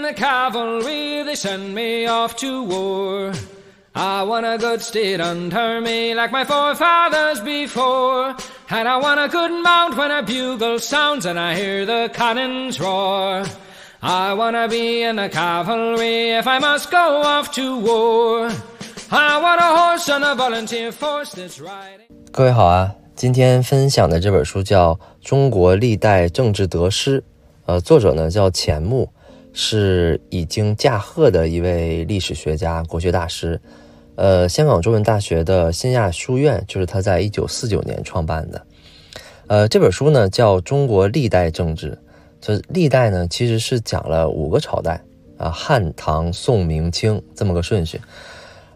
in the cavalry, they send me off to war. I want a good steed under me like my forefathers before. And I want a good mount when a bugle sounds and I hear the cannons roar. I wanna be in the cavalry if I must go off to war. I want a horse and a volunteer force that's riding. 各位好啊，今天分享的这本书叫《中国历代政治得失》，呃，作者呢叫钱穆， 是已经驾鹤的一位历史学家、国学大师。呃，香港中文大学的新亚书院就是他在一九四九年创办的。呃，这本书呢叫《中国历代政治》，这历代呢其实是讲了五个朝代啊，汉、唐、宋、明、清这么个顺序。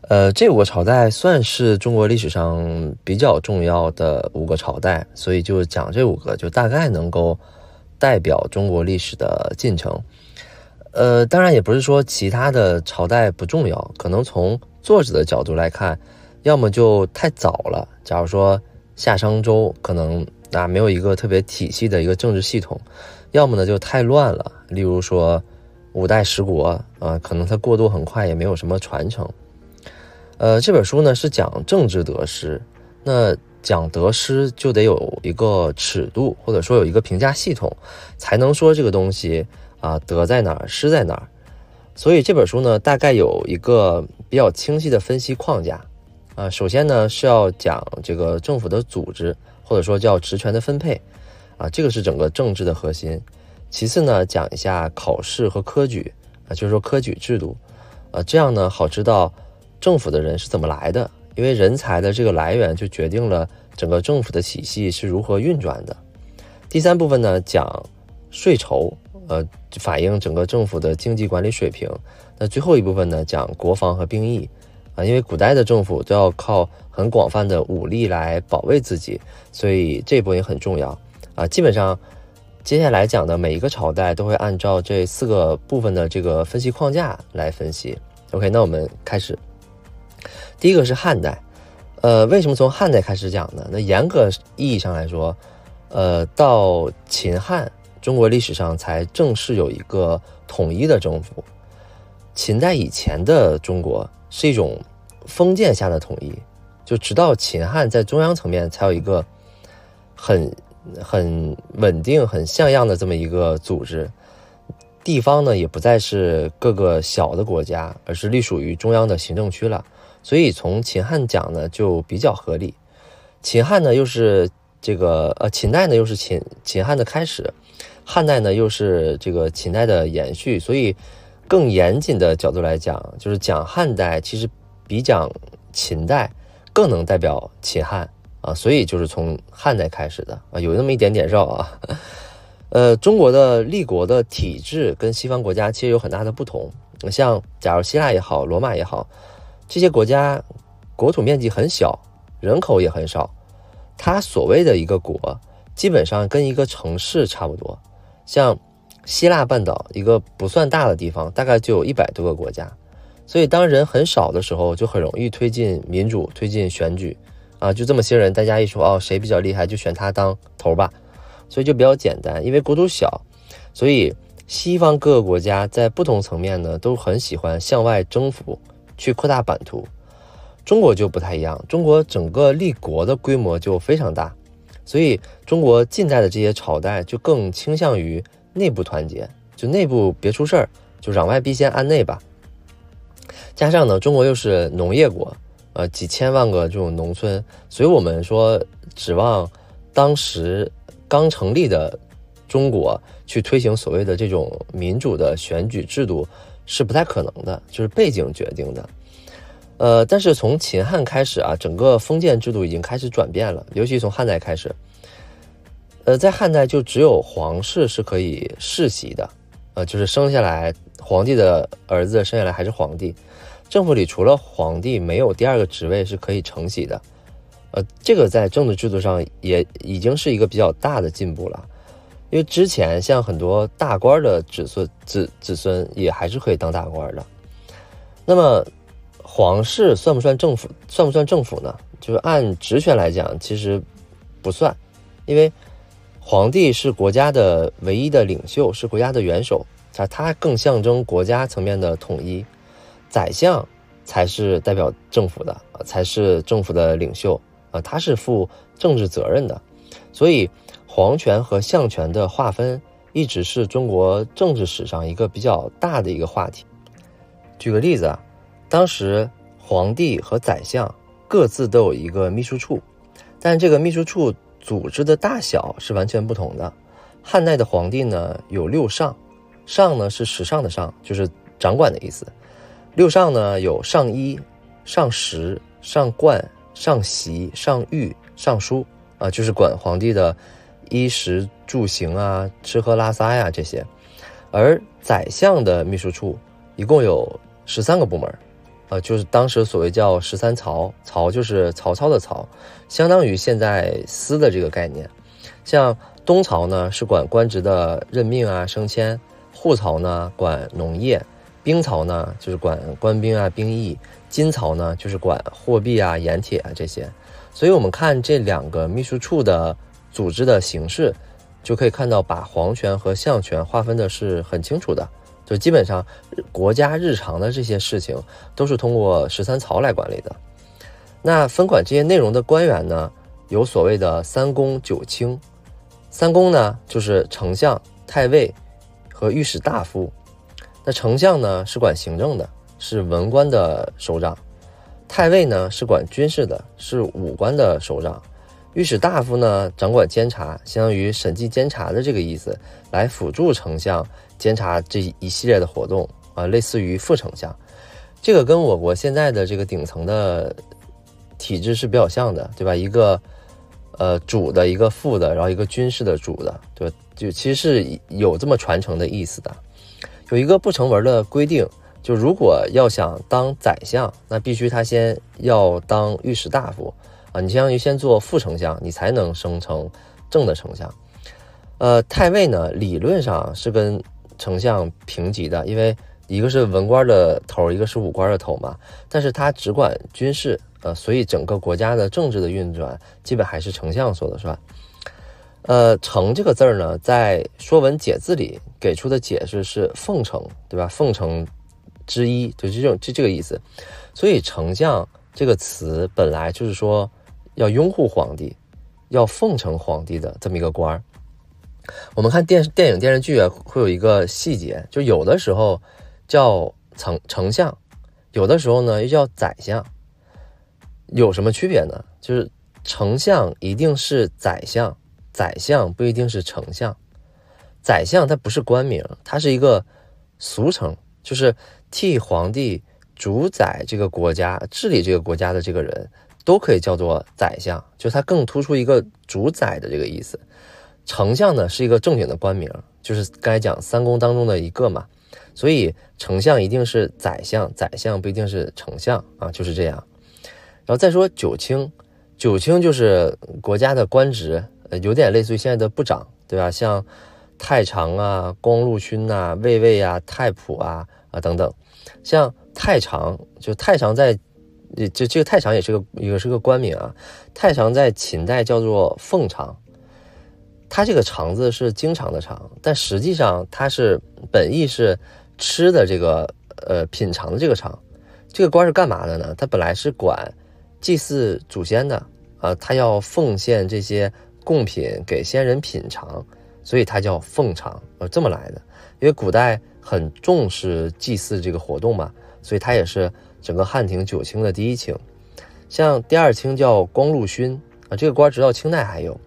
呃，这五个朝代算是中国历史上比较重要的五个朝代，所以就讲这五个，就大概能够代表中国历史的进程。呃，当然也不是说其他的朝代不重要，可能从作者的角度来看，要么就太早了。假如说夏商周可能啊没有一个特别体系的一个政治系统，要么呢就太乱了。例如说五代十国啊，可能它过渡很快，也没有什么传承。呃，这本书呢是讲政治得失，那讲得失就得有一个尺度，或者说有一个评价系统，才能说这个东西啊得在哪儿，失在哪儿。所以这本书呢，大概有一个比较清晰的分析框架，啊，首先呢是要讲这个政府的组织，或者说叫职权的分配，啊，这个是整个政治的核心。其次呢，讲一下考试和科举，啊，就是说科举制度，啊，这样呢好知道政府的人是怎么来的，因为人才的这个来源就决定了整个政府的体系是如何运转的。第三部分呢，讲税筹。呃，反映整个政府的经济管理水平。那最后一部分呢，讲国防和兵役啊，因为古代的政府都要靠很广泛的武力来保卫自己，所以这部分也很重要啊。基本上，接下来讲的每一个朝代都会按照这四个部分的这个分析框架来分析。OK，那我们开始。第一个是汉代，呃，为什么从汉代开始讲呢？那严格意义上来说，呃，到秦汉。中国历史上才正式有一个统一的政府。秦代以前的中国是一种封建下的统一，就直到秦汉在中央层面才有一个很很稳定、很像样的这么一个组织。地方呢也不再是各个小的国家，而是隶属于中央的行政区了。所以从秦汉讲呢就比较合理。秦汉呢又是这个呃秦代呢又是秦秦汉的开始。汉代呢，又是这个秦代的延续，所以更严谨的角度来讲，就是讲汉代其实比讲秦代更能代表秦汉啊，所以就是从汉代开始的啊，有那么一点点绕啊。呃，中国的立国的体制跟西方国家其实有很大的不同，像假如希腊也好，罗马也好，这些国家国土面积很小，人口也很少，它所谓的一个国，基本上跟一个城市差不多。像希腊半岛一个不算大的地方，大概就有一百多个国家，所以当人很少的时候，就很容易推进民主、推进选举，啊，就这么些人，大家一说哦，谁比较厉害，就选他当头吧，所以就比较简单。因为国土小，所以西方各个国家在不同层面呢，都很喜欢向外征服，去扩大版图。中国就不太一样，中国整个立国的规模就非常大。所以，中国近代的这些朝代就更倾向于内部团结，就内部别出事儿，就攘外必先安内吧。加上呢，中国又是农业国，呃，几千万个这种农村，所以我们说指望当时刚成立的中国去推行所谓的这种民主的选举制度是不太可能的，就是背景决定的。呃，但是从秦汉开始啊，整个封建制度已经开始转变了，尤其从汉代开始。呃，在汉代就只有皇室是可以世袭的，呃，就是生下来皇帝的儿子生下来还是皇帝，政府里除了皇帝没有第二个职位是可以承袭的。呃，这个在政治制度上也已经是一个比较大的进步了，因为之前像很多大官的子孙子子孙也还是可以当大官的，那么。皇室算不算政府？算不算政府呢？就是按职权来讲，其实不算，因为皇帝是国家的唯一的领袖，是国家的元首他他更象征国家层面的统一，宰相才是代表政府的，才是政府的领袖啊，他是负政治责任的，所以皇权和相权的划分一直是中国政治史上一个比较大的一个话题。举个例子啊，当时皇帝和宰相各自都有一个秘书处，但这个秘书处组织的大小是完全不同的。汉代的皇帝呢有六上。上呢是时尚的上，就是掌管的意思。六上呢有上衣、上食、上冠、上席、上御、上书啊，就是管皇帝的衣食住行啊、吃喝拉撒呀这些。而宰相的秘书处一共有十三个部门，呃，就是当时所谓叫十三曹，曹就是曹操的曹，相当于现在司的这个概念。像东曹呢是管官职的任命啊、升迁。户曹呢管农业，兵曹呢就是管官兵啊兵役，金曹呢就是管货币啊盐铁啊这些。所以，我们看这两个秘书处的组织的形式，就可以看到把皇权和相权划分的是很清楚的。就基本上国家日常的这些事情都是通过十三曹来管理的。那分管这些内容的官员呢，有所谓的三公九卿。三公呢就是丞相、太尉。和御史大夫，那丞相呢是管行政的，是文官的首长；太尉呢是管军事的，是武官的首长；御史大夫呢掌管监察，相当于审计监察的这个意思，来辅助丞相监察这一系列的活动啊，类似于副丞相。这个跟我国现在的这个顶层的体制是比较像的，对吧？一个呃主的，一个副的，然后一个军事的主的，对吧？就其实是有这么传承的意思的，有一个不成文的规定，就如果要想当宰相，那必须他先要当御史大夫啊，你相当于先做副丞相，你才能升成正的丞相。呃，太尉呢，理论上是跟丞相平级的，因为一个是文官的头，一个是武官的头嘛，但是他只管军事，呃，所以整个国家的政治的运转，基本还是丞相说了算。呃，丞这个字儿呢，在《说文解字》里给出的解释是奉承，对吧？奉承之一，就这种就这个意思。所以，丞相这个词本来就是说要拥护皇帝，要奉承皇帝的这么一个官儿。我们看电视、电影、电视剧啊，会有一个细节，就有的时候叫丞丞相，有的时候呢又叫宰相，有什么区别呢？就是丞相一定是宰相。宰相不一定是丞相，宰相他不是官名，他是一个俗称，就是替皇帝主宰这个国家、治理这个国家的这个人，都可以叫做宰相，就他更突出一个主宰的这个意思。丞相呢是一个正经的官名，就是刚才讲三公当中的一个嘛，所以丞相一定是宰相，宰相不一定是丞相啊，就是这样。然后再说九卿，九卿就是国家的官职。呃，有点类似于现在的部长，对吧？像太常啊、光禄勋呐、卫尉啊、太仆啊啊等等。像太常，就太常在，这这个太常也是个也是个官名啊。太常在秦代叫做奉常，他这个肠子是经常的肠，但实际上它是本意是吃的这个呃品尝的这个肠。这个官是干嘛的呢？他本来是管祭祀祖先的啊，他要奉献这些。贡品给先人品尝，所以它叫奉尝，呃，这么来的。因为古代很重视祭祀这个活动嘛，所以它也是整个汉庭九卿的第一卿。像第二卿叫光禄勋啊，这个官直到清代还有。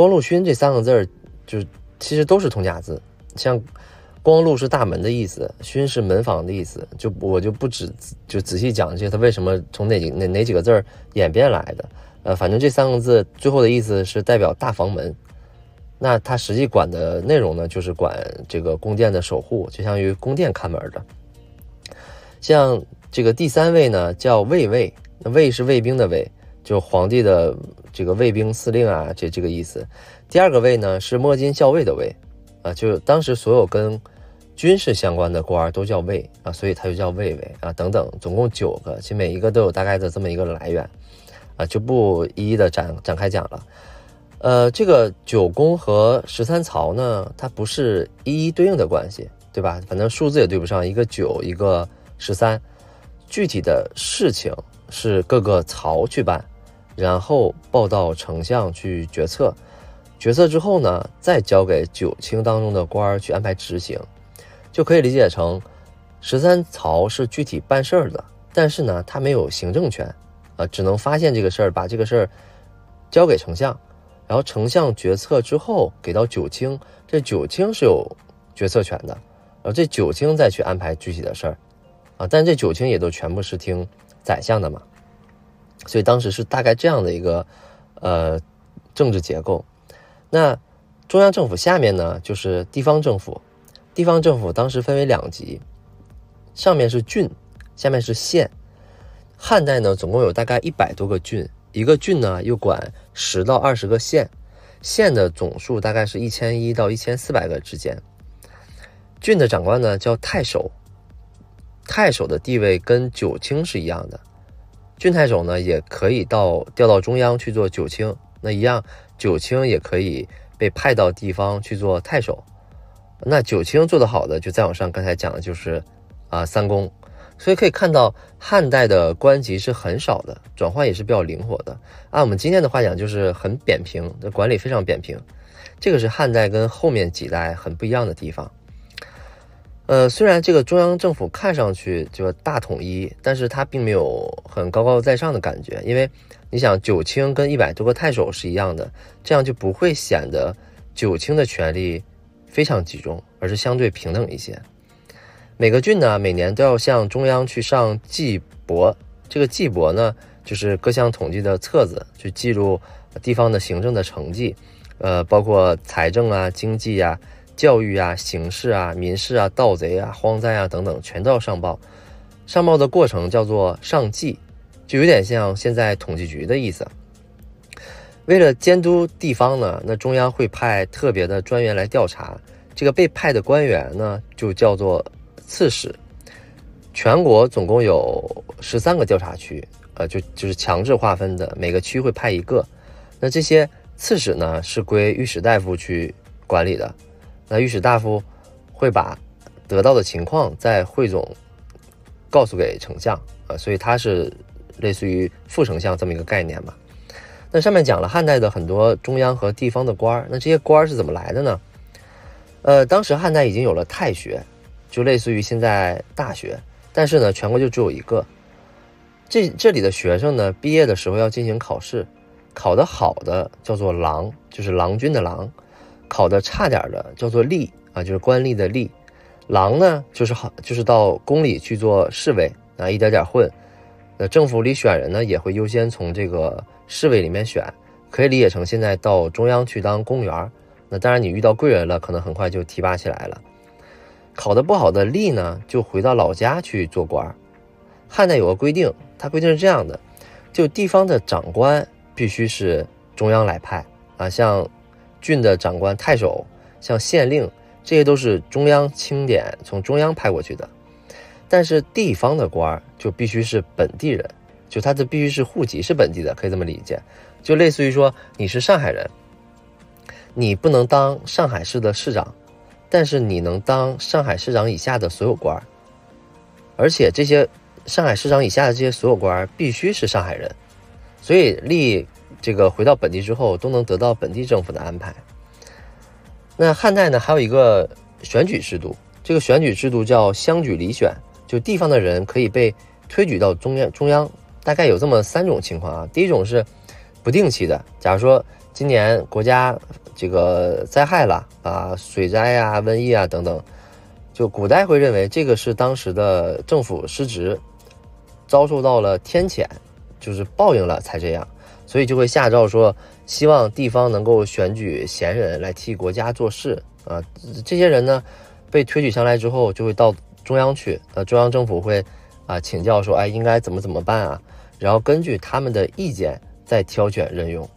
光禄勋这三个字儿，就其实都是通假字。像光禄是大门的意思，勋是门房的意思，就我就不只就仔细讲这些，它为什么从哪几哪哪几个字儿演变来的。呃，反正这三个字最后的意思是代表大房门，那他实际管的内容呢，就是管这个宫殿的守护，就相当于宫殿看门的。像这个第三位呢，叫卫尉，卫是卫兵的卫，就皇帝的这个卫兵司令啊，这这个意思。第二个卫呢是摸金校尉的尉，啊，就当时所有跟军事相关的官都叫尉啊，所以他就叫卫尉啊，等等，总共九个，其实每一个都有大概的这么一个来源。啊，就不一一的展展开讲了。呃，这个九宫和十三曹呢，它不是一一对应的关系对吧？反正数字也对不上，一个九，一个十三。具体的事情是各个曹去办，然后报到丞相去决策。决策之后呢，再交给九卿当中的官儿去安排执行，就可以理解成十三曹是具体办事儿的，但是呢，他没有行政权，啊，只能发现这个事儿，把这个事儿交给丞相，然后丞相决策之后给到九卿，这九卿是有决策权的，而这九卿再去安排具体的事儿，啊，但这九卿也都全部是听宰相的嘛，所以当时是大概这样的一个呃政治结构。那中央政府下面呢，就是地方政府。地方政府当时分为两级，上面是郡，下面是县。汉代呢，总共有大概一百多个郡，一个郡呢又管十到二十个县，县的总数大概是一千一到一千四百个之间。郡的长官呢叫太守，太守的地位跟九卿是一样的。郡太守呢也可以到调到中央去做九卿，那一样。九卿也可以被派到地方去做太守，那九卿做得好的，就再往上，刚才讲的就是啊三公，所以可以看到汉代的官级是很少的，转换也是比较灵活的。按我们今天的话讲，就是很扁平，的管理非常扁平。这个是汉代跟后面几代很不一样的地方。呃，虽然这个中央政府看上去就大统一，但是它并没有很高高在上的感觉，因为。你想九卿跟一百多个太守是一样的，这样就不会显得九卿的权力非常集中，而是相对平等一些。每个郡呢，每年都要向中央去上计簿，这个计簿呢，就是各项统计的册子，去记录地方的行政的成绩，呃，包括财政啊、经济啊、教育啊、刑事啊、民事啊、盗贼啊、荒灾啊等等，全都要上报。上报的过程叫做上计。就有点像现在统计局的意思。为了监督地方呢，那中央会派特别的专员来调查。这个被派的官员呢，就叫做刺史。全国总共有十三个调查区，呃，就就是强制划分的，每个区会派一个。那这些刺史呢，是归御史大夫去管理的。那御史大夫会把得到的情况再汇总告诉给丞相，啊，所以他是。类似于副丞相这么一个概念嘛？那上面讲了汉代的很多中央和地方的官儿，那这些官儿是怎么来的呢？呃，当时汉代已经有了太学，就类似于现在大学，但是呢，全国就只有一个。这这里的学生呢，毕业的时候要进行考试，考得好的叫做郎，就是郎君的郎；考得差点的叫做吏啊，就是官吏的吏。郎呢，就是好，就是到宫里去做侍卫啊，一点点混。那政府里选人呢，也会优先从这个侍卫里面选，可以理解成现在到中央去当公务员。那当然，你遇到贵人了，可能很快就提拔起来了。考得不好的吏呢，就回到老家去做官。汉代有个规定，它规定是这样的：就地方的长官必须是中央来派啊，像郡的长官太守，像县令，这些都是中央钦点从中央派过去的。但是地方的官就必须是本地人，就他的必须是户籍是本地的，可以这么理解，就类似于说你是上海人，你不能当上海市的市长，但是你能当上海市长以下的所有官，而且这些上海市长以下的这些所有官必须是上海人，所以立这个回到本地之后都能得到本地政府的安排。那汉代呢还有一个选举制度，这个选举制度叫乡举里选。就地方的人可以被推举到中央，中央大概有这么三种情况啊。第一种是不定期的，假如说今年国家这个灾害了啊，水灾啊、瘟疫啊等等，就古代会认为这个是当时的政府失职，遭受到了天谴，就是报应了才这样，所以就会下诏说，希望地方能够选举贤人来替国家做事啊。这些人呢，被推举上来之后，就会到。中央去，呃，中央政府会啊请教说，哎，应该怎么怎么办啊？然后根据他们的意见再挑选任用。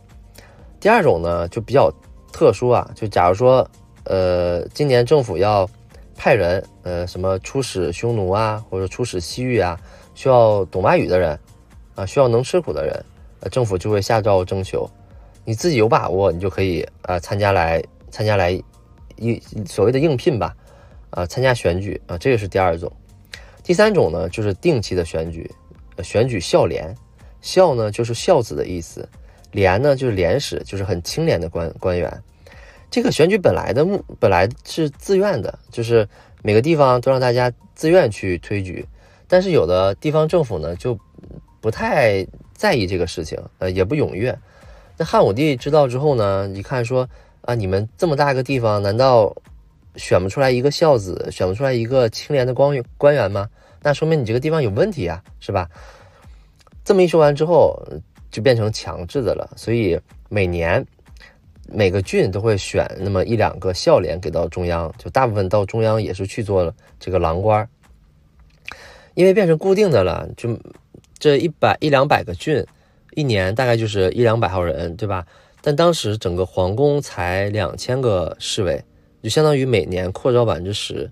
第二种呢就比较特殊啊，就假如说，呃，今年政府要派人，呃，什么出使匈奴啊，或者出使西域啊，需要懂外语的人，啊，需要能吃苦的人，政府就会下诏征求，你自己有把握，你就可以啊参加来参加来应所谓的应聘吧。啊，参加选举啊，这个是第二种。第三种呢，就是定期的选举，选举孝廉。孝呢就是孝子的意思，廉呢就是廉使，就是很清廉的官官员。这个选举本来的目本来是自愿的，就是每个地方都让大家自愿去推举。但是有的地方政府呢就不太在意这个事情，呃，也不踊跃。那汉武帝知道之后呢，一看说啊，你们这么大个地方，难道选不出来一个孝子，选不出来一个清廉的官员官员吗？那说明你这个地方有问题啊，是吧？这么一说完之后，就变成强制的了。所以每年每个郡都会选那么一两个孝廉给到中央，就大部分到中央也是去做这个郎官。因为变成固定的了，就这一百一两百个郡，一年大概就是一两百号人，对吧？但当时整个皇宫才两千个侍卫，就相当于每年扩招百分之十。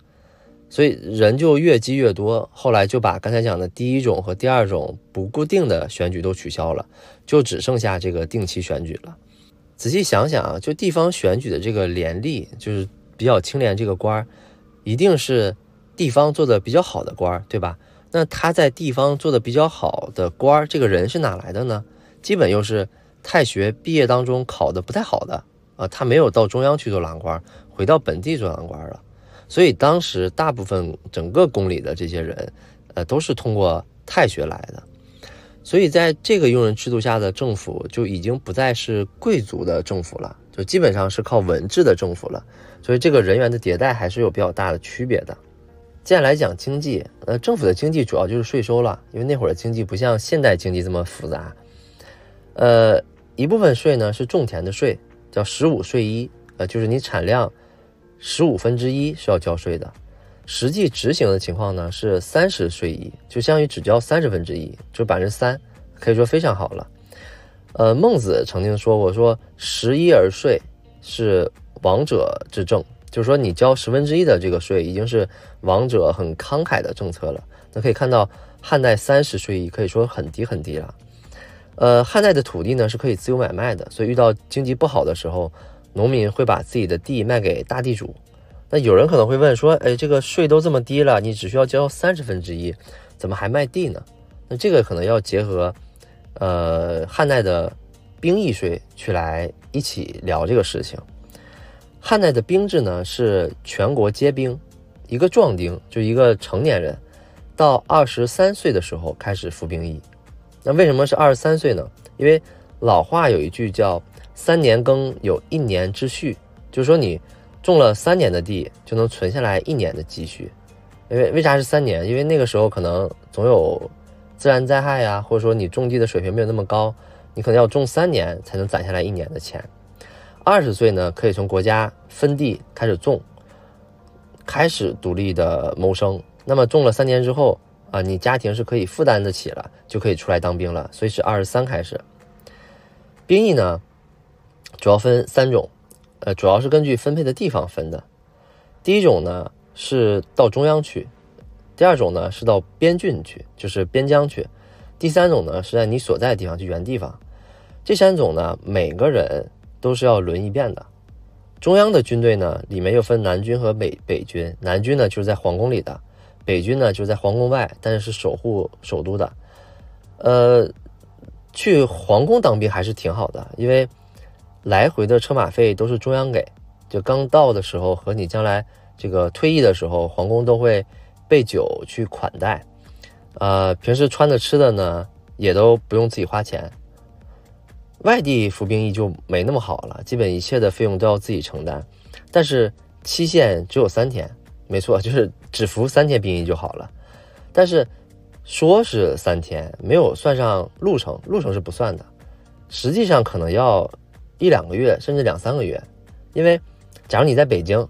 所以人就越积越多，后来就把刚才讲的第一种和第二种不固定的选举都取消了，就只剩下这个定期选举了。仔细想想啊，就地方选举的这个廉吏，就是比较清廉这个官儿，一定是地方做的比较好的官儿，对吧？那他在地方做的比较好的官儿，这个人是哪来的呢？基本又是太学毕业当中考的不太好的啊，他没有到中央去做郎官，回到本地做郎官了。所以当时大部分整个宫里的这些人，呃，都是通过太学来的。所以在这个用人制度下的政府就已经不再是贵族的政府了，就基本上是靠文治的政府了。所以这个人员的迭代还是有比较大的区别的。接下来讲经济，呃，政府的经济主要就是税收了，因为那会儿的经济不像现代经济这么复杂。呃，一部分税呢是种田的税，叫十五税一，呃，就是你产量。十五分之一是要交税的，实际执行的情况呢是三十税一，就相当于只交三十分之一，就百分之三，可以说非常好了。呃，孟子曾经说过，说十一而税是王者之政，就是说你交十分之一的这个税，已经是王者很慷慨的政策了。那可以看到汉代三十税一可以说很低很低了。呃，汉代的土地呢是可以自由买卖的，所以遇到经济不好的时候。农民会把自己的地卖给大地主，那有人可能会问说：“哎，这个税都这么低了，你只需要交三十分之一，怎么还卖地呢？”那这个可能要结合，呃，汉代的兵役税去来一起聊这个事情。汉代的兵制呢是全国皆兵，一个壮丁就一个成年人，到二十三岁的时候开始服兵役。那为什么是二十三岁呢？因为老话有一句叫。三年耕有一年之序，就是说你种了三年的地，就能存下来一年的积蓄。因为为啥是三年？因为那个时候可能总有自然灾害呀，或者说你种地的水平没有那么高，你可能要种三年才能攒下来一年的钱。二十岁呢，可以从国家分地开始种，开始独立的谋生。那么种了三年之后啊，你家庭是可以负担得起了，就可以出来当兵了。所以是二十三开始。兵役呢？主要分三种，呃，主要是根据分配的地方分的。第一种呢是到中央去，第二种呢是到边郡去，就是边疆去，第三种呢是在你所在的地方，就原地方。这三种呢，每个人都是要轮一遍的。中央的军队呢，里面又分南军和北北军，南军呢就是在皇宫里的，北军呢就是在皇宫外，但是是守护首都的。呃，去皇宫当兵还是挺好的，因为。来回的车马费都是中央给，就刚到的时候和你将来这个退役的时候，皇宫都会备酒去款待。呃，平时穿的吃的呢，也都不用自己花钱。外地服兵役就没那么好了，基本一切的费用都要自己承担。但是期限只有三天，没错，就是只服三天兵役就好了。但是说是三天，没有算上路程，路程是不算的，实际上可能要。一两个月，甚至两三个月，因为，假如你在北京，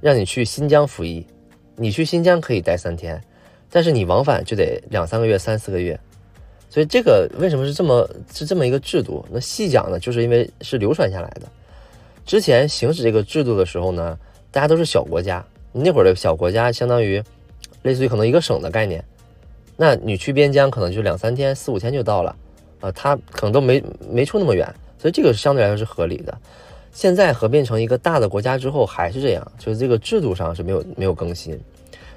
让你去新疆服役，你去新疆可以待三天，但是你往返就得两三个月、三四个月，所以这个为什么是这么是这么一个制度？那细讲呢，就是因为是流传下来的。之前行使这个制度的时候呢，大家都是小国家，那会儿的小国家相当于类似于可能一个省的概念，那你去边疆可能就两三天、四五天就到了，啊，他可能都没没出那么远。所以这个相对来说是合理的，现在合并成一个大的国家之后还是这样，就是这个制度上是没有没有更新。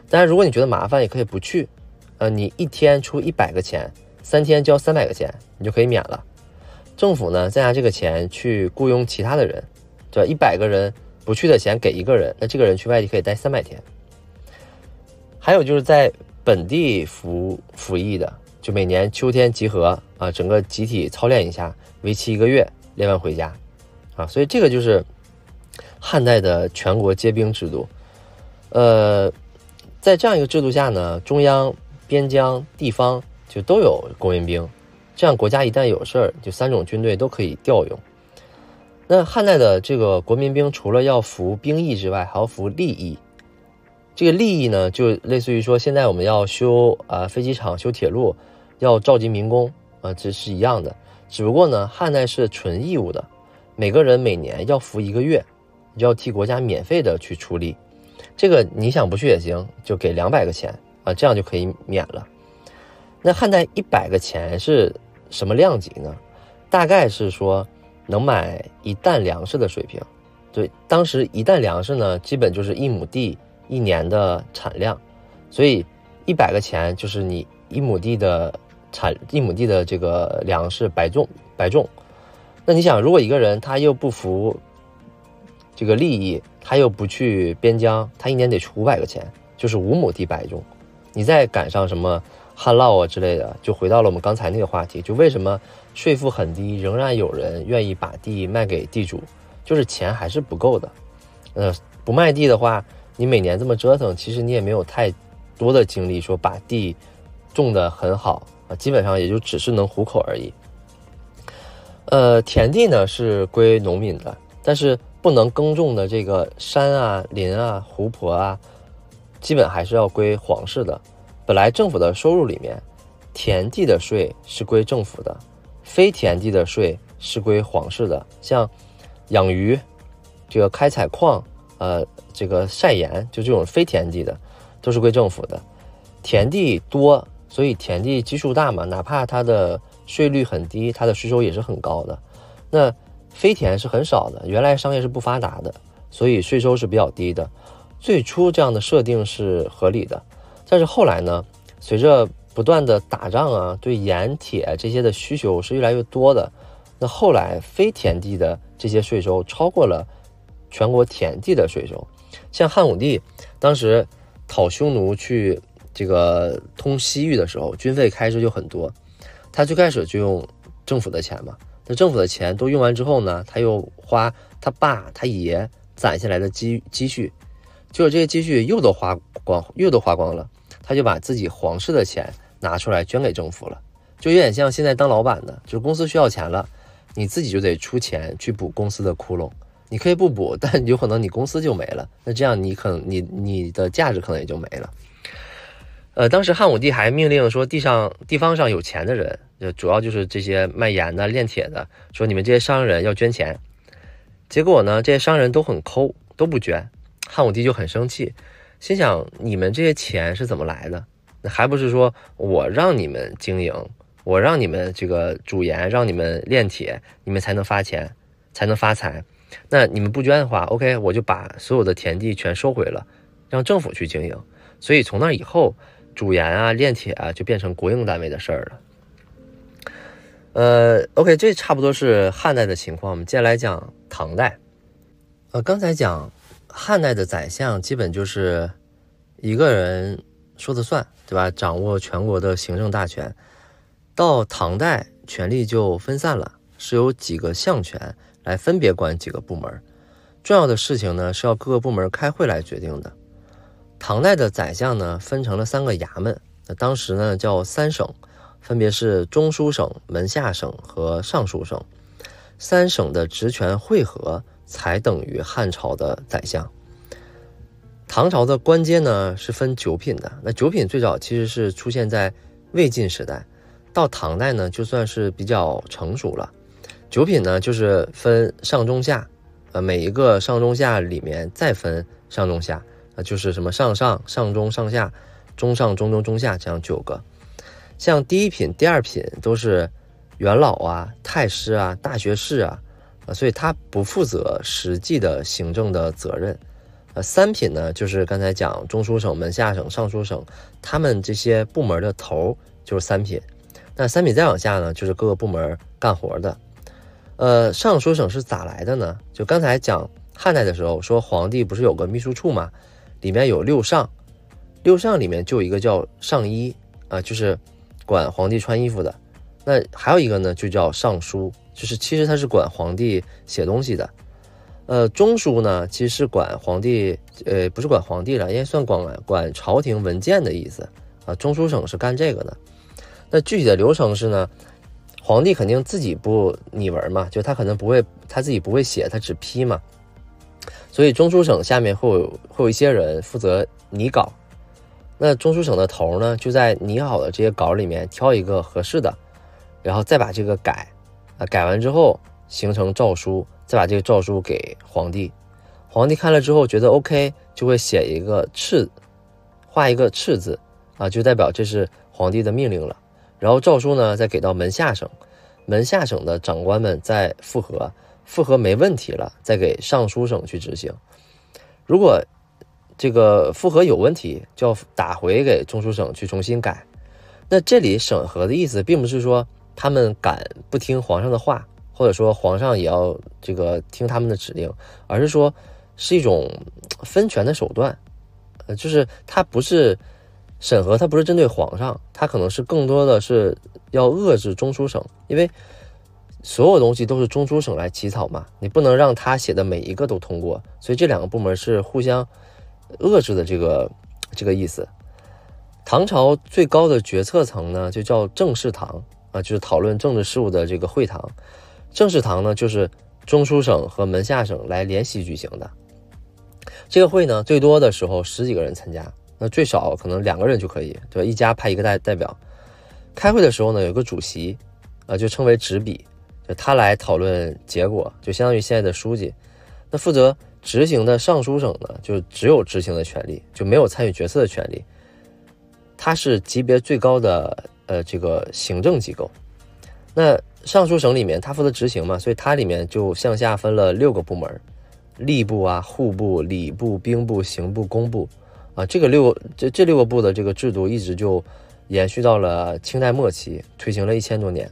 但是，如果你觉得麻烦，也可以不去。呃，你一天出一百个钱，三天交三百个钱，你就可以免了。政府呢再拿这个钱去雇佣其他的人，对吧？一百个人不去的钱给一个人，那这个人去外地可以待三百天。还有就是在本地服服役的，就每年秋天集合啊，整个集体操练一下，为期一个月，练完回家。啊，所以这个就是汉代的全国皆兵制度。呃，在这样一个制度下呢，中央、边疆、地方就都有国民兵，这样国家一旦有事儿，就三种军队都可以调用。那汉代的这个国民兵除了要服兵役之外，还要服利役。这个利益呢，就类似于说现在我们要修啊飞机场、修铁路，要召集民工啊，这是一样的。只不过呢，汉代是纯义务的。每个人每年要服一个月，要替国家免费的去出力，这个你想不去也行，就给两百个钱啊，这样就可以免了。那汉代一百个钱是什么量级呢？大概是说能买一担粮食的水平。对，当时一担粮食呢，基本就是一亩地一年的产量，所以一百个钱就是你一亩地的产一亩地的这个粮食百种百种。那你想，如果一个人他又不服这个利益，他又不去边疆，他一年得出五百个钱，就是五亩地百种。你再赶上什么旱涝啊之类的，就回到了我们刚才那个话题，就为什么税负很低，仍然有人愿意把地卖给地主，就是钱还是不够的。呃，不卖地的话，你每年这么折腾，其实你也没有太多的精力说把地种得很好啊，基本上也就只是能糊口而已。呃，田地呢是归农民的，但是不能耕种的这个山啊、林啊、湖泊啊，基本还是要归皇室的。本来政府的收入里面，田地的税是归政府的，非田地的税是归皇室的。像养鱼、这个开采矿、呃，这个晒盐，就这种非田地的，都是归政府的。田地多，所以田地基数大嘛，哪怕它的。税率很低，它的税收也是很高的。那非田是很少的，原来商业是不发达的，所以税收是比较低的。最初这样的设定是合理的，但是后来呢，随着不断的打仗啊，对盐铁这些的需求是越来越多的。那后来非田地的这些税收超过了全国田地的税收。像汉武帝当时讨匈奴去这个通西域的时候，军费开支就很多。他最开始就用政府的钱嘛，那政府的钱都用完之后呢，他又花他爸他爷攒下来的积积蓄，结果这些积蓄又都花光，又都花光了，他就把自己皇室的钱拿出来捐给政府了，就有点像现在当老板的，就是公司需要钱了，你自己就得出钱去补公司的窟窿，你可以不补，但有可能你公司就没了，那这样你可能你你的价值可能也就没了。呃，当时汉武帝还命令说，地上地方上有钱的人，就主要就是这些卖盐的、炼铁的，说你们这些商人要捐钱。结果呢，这些商人都很抠，都不捐。汉武帝就很生气，心想：你们这些钱是怎么来的？还不是说我让你们经营，我让你们这个煮盐，让你们炼铁，你们才能发钱，才能发财。那你们不捐的话，OK，我就把所有的田地全收回了，让政府去经营。所以从那以后。主盐啊，炼铁啊，就变成国营单位的事儿了。呃，OK，这差不多是汉代的情况。我们接下来讲唐代。呃，刚才讲汉代的宰相基本就是一个人说的算，对吧？掌握全国的行政大权。到唐代，权力就分散了，是由几个相权来分别管几个部门。重要的事情呢，是要各个部门开会来决定的。唐代的宰相呢，分成了三个衙门，那当时呢叫三省，分别是中书省、门下省和尚书省。三省的职权汇合，才等于汉朝的宰相。唐朝的官阶呢是分九品的，那九品最早其实是出现在魏晋时代，到唐代呢就算是比较成熟了。九品呢就是分上中下，呃，每一个上中下里面再分上中下。啊，就是什么上上上中上下，中上中中中下这样九个，像第一品、第二品都是元老啊、太师啊、大学士啊，啊，所以他不负责实际的行政的责任。呃，三品呢，就是刚才讲中书省、门下省、尚书省，他们这些部门的头就是三品。那三品再往下呢，就是各个部门干活的。呃，尚书省是咋来的呢？就刚才讲汉代的时候，说皇帝不是有个秘书处嘛，里面有六尚，六尚里面就有一个叫尚衣啊，就是管皇帝穿衣服的。那还有一个呢，就叫尚书，就是其实他是管皇帝写东西的。呃，中书呢，其实是管皇帝，呃，不是管皇帝了，应该算管管朝廷文件的意思啊。中书省是干这个的。那具体的流程是呢，皇帝肯定自己不拟文嘛，就他可能不会，他自己不会写，他只批嘛。所以中书省下面会有会有一些人负责拟稿。那中书省的头呢，就在拟好的这些稿里面挑一个合适的，然后再把这个改，改完之后形成诏书。再把这个诏书给皇帝，皇帝看了之后觉得 OK，就会写一个敕，画一个敕字，啊，就代表这是皇帝的命令了。然后诏书呢再给到门下省，门下省的长官们再复核，复核没问题了，再给尚书省去执行。如果这个复核有问题，就要打回给中书省去重新改。那这里审核的意思，并不是说他们敢不听皇上的话。或者说皇上也要这个听他们的指令，而是说是一种分权的手段，呃，就是他不是审核，他不是针对皇上，他可能是更多的是要遏制中书省，因为所有东西都是中书省来起草嘛，你不能让他写的每一个都通过，所以这两个部门是互相遏制的这个这个意思。唐朝最高的决策层呢，就叫政事堂啊，就是讨论政治事务的这个会堂。正式堂呢，就是中书省和门下省来联席举行的。这个会呢，最多的时候十几个人参加，那最少可能两个人就可以，对吧？一家派一个代代表。开会的时候呢，有个主席，啊，就称为执笔，就他来讨论结果，就相当于现在的书记。那负责执行的尚书省呢，就只有执行的权利，就没有参与决策的权利。他是级别最高的呃这个行政机构。那尚书省里面，他负责执行嘛，所以它里面就向下分了六个部门，吏部啊、户部、礼部、兵部、刑部、工部，啊，这个六这这六个部的这个制度一直就延续到了清代末期，推行了一千多年。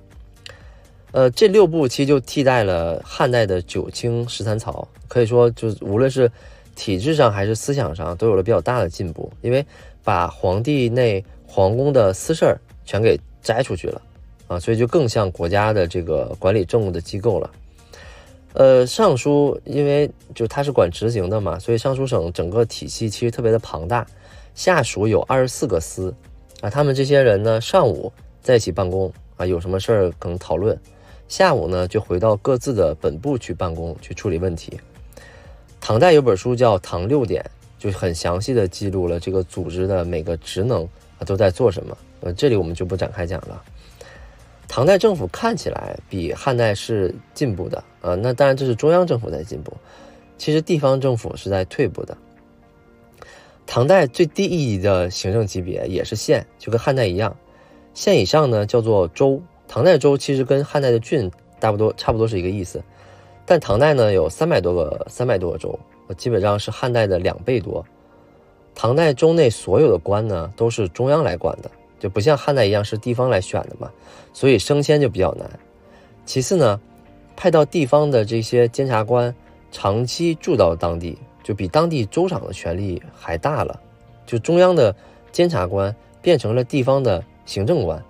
呃，这六部其实就替代了汉代的九卿十三曹，可以说就无论是体制上还是思想上都有了比较大的进步，因为把皇帝内皇宫的私事儿全给摘出去了。啊，所以就更像国家的这个管理政务的机构了。呃，尚书因为就他是管执行的嘛，所以尚书省整个体系其实特别的庞大，下属有二十四个司啊。他们这些人呢，上午在一起办公啊，有什么事儿可能讨论，下午呢就回到各自的本部去办公去处理问题。唐代有本书叫《唐六典》，就很详细的记录了这个组织的每个职能啊都在做什么。呃，这里我们就不展开讲了。唐代政府看起来比汉代是进步的啊，那当然这是中央政府在进步，其实地方政府是在退步的。唐代最低一级的行政级别也是县，就跟汉代一样，县以上呢叫做州。唐代州其实跟汉代的郡差不多，差不多是一个意思，但唐代呢有三百多个，三百多个州，基本上是汉代的两倍多。唐代州内所有的官呢都是中央来管的。就不像汉代一样是地方来选的嘛，所以升迁就比较难。其次呢，派到地方的这些监察官长期住到当地，就比当地州长的权力还大了。就中央的监察官变成了地方的行政官，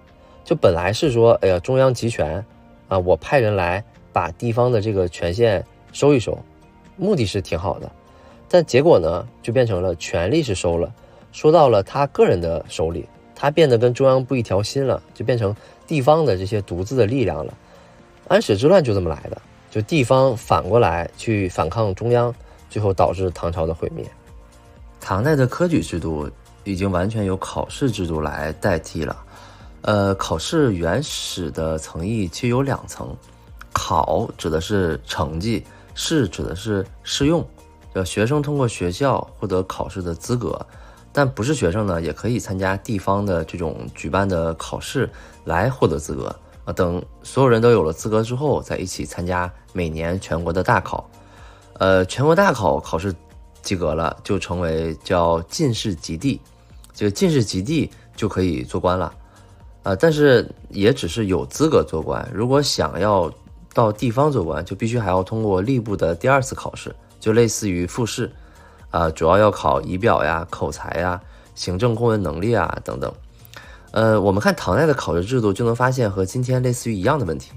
就本来是说，哎呀，中央集权啊，我派人来把地方的这个权限收一收，目的是挺好的，但结果呢，就变成了权力是收了，收到了他个人的手里。他变得跟中央不一条心了，就变成地方的这些独自的力量了。安史之乱就这么来的，就地方反过来去反抗中央，最后导致唐朝的毁灭。唐代的科举制度已经完全由考试制度来代替了。呃，考试原始的层义其实有两层，考指的是成绩，试指的是试用，要学生通过学校获得考试的资格。但不是学生呢，也可以参加地方的这种举办的考试来获得资格啊，等所有人都有了资格之后，再一起参加每年全国的大考。呃，全国大考考试及格了，就成为叫进士及第，这个进士及第就可以做官了。啊，但是也只是有资格做官，如果想要到地方做官，就必须还要通过吏部的第二次考试，就类似于复试。啊，主要要考仪表呀、口才呀、行政公文能力啊等等。呃，我们看唐代的考试制度，就能发现和今天类似于一样的问题，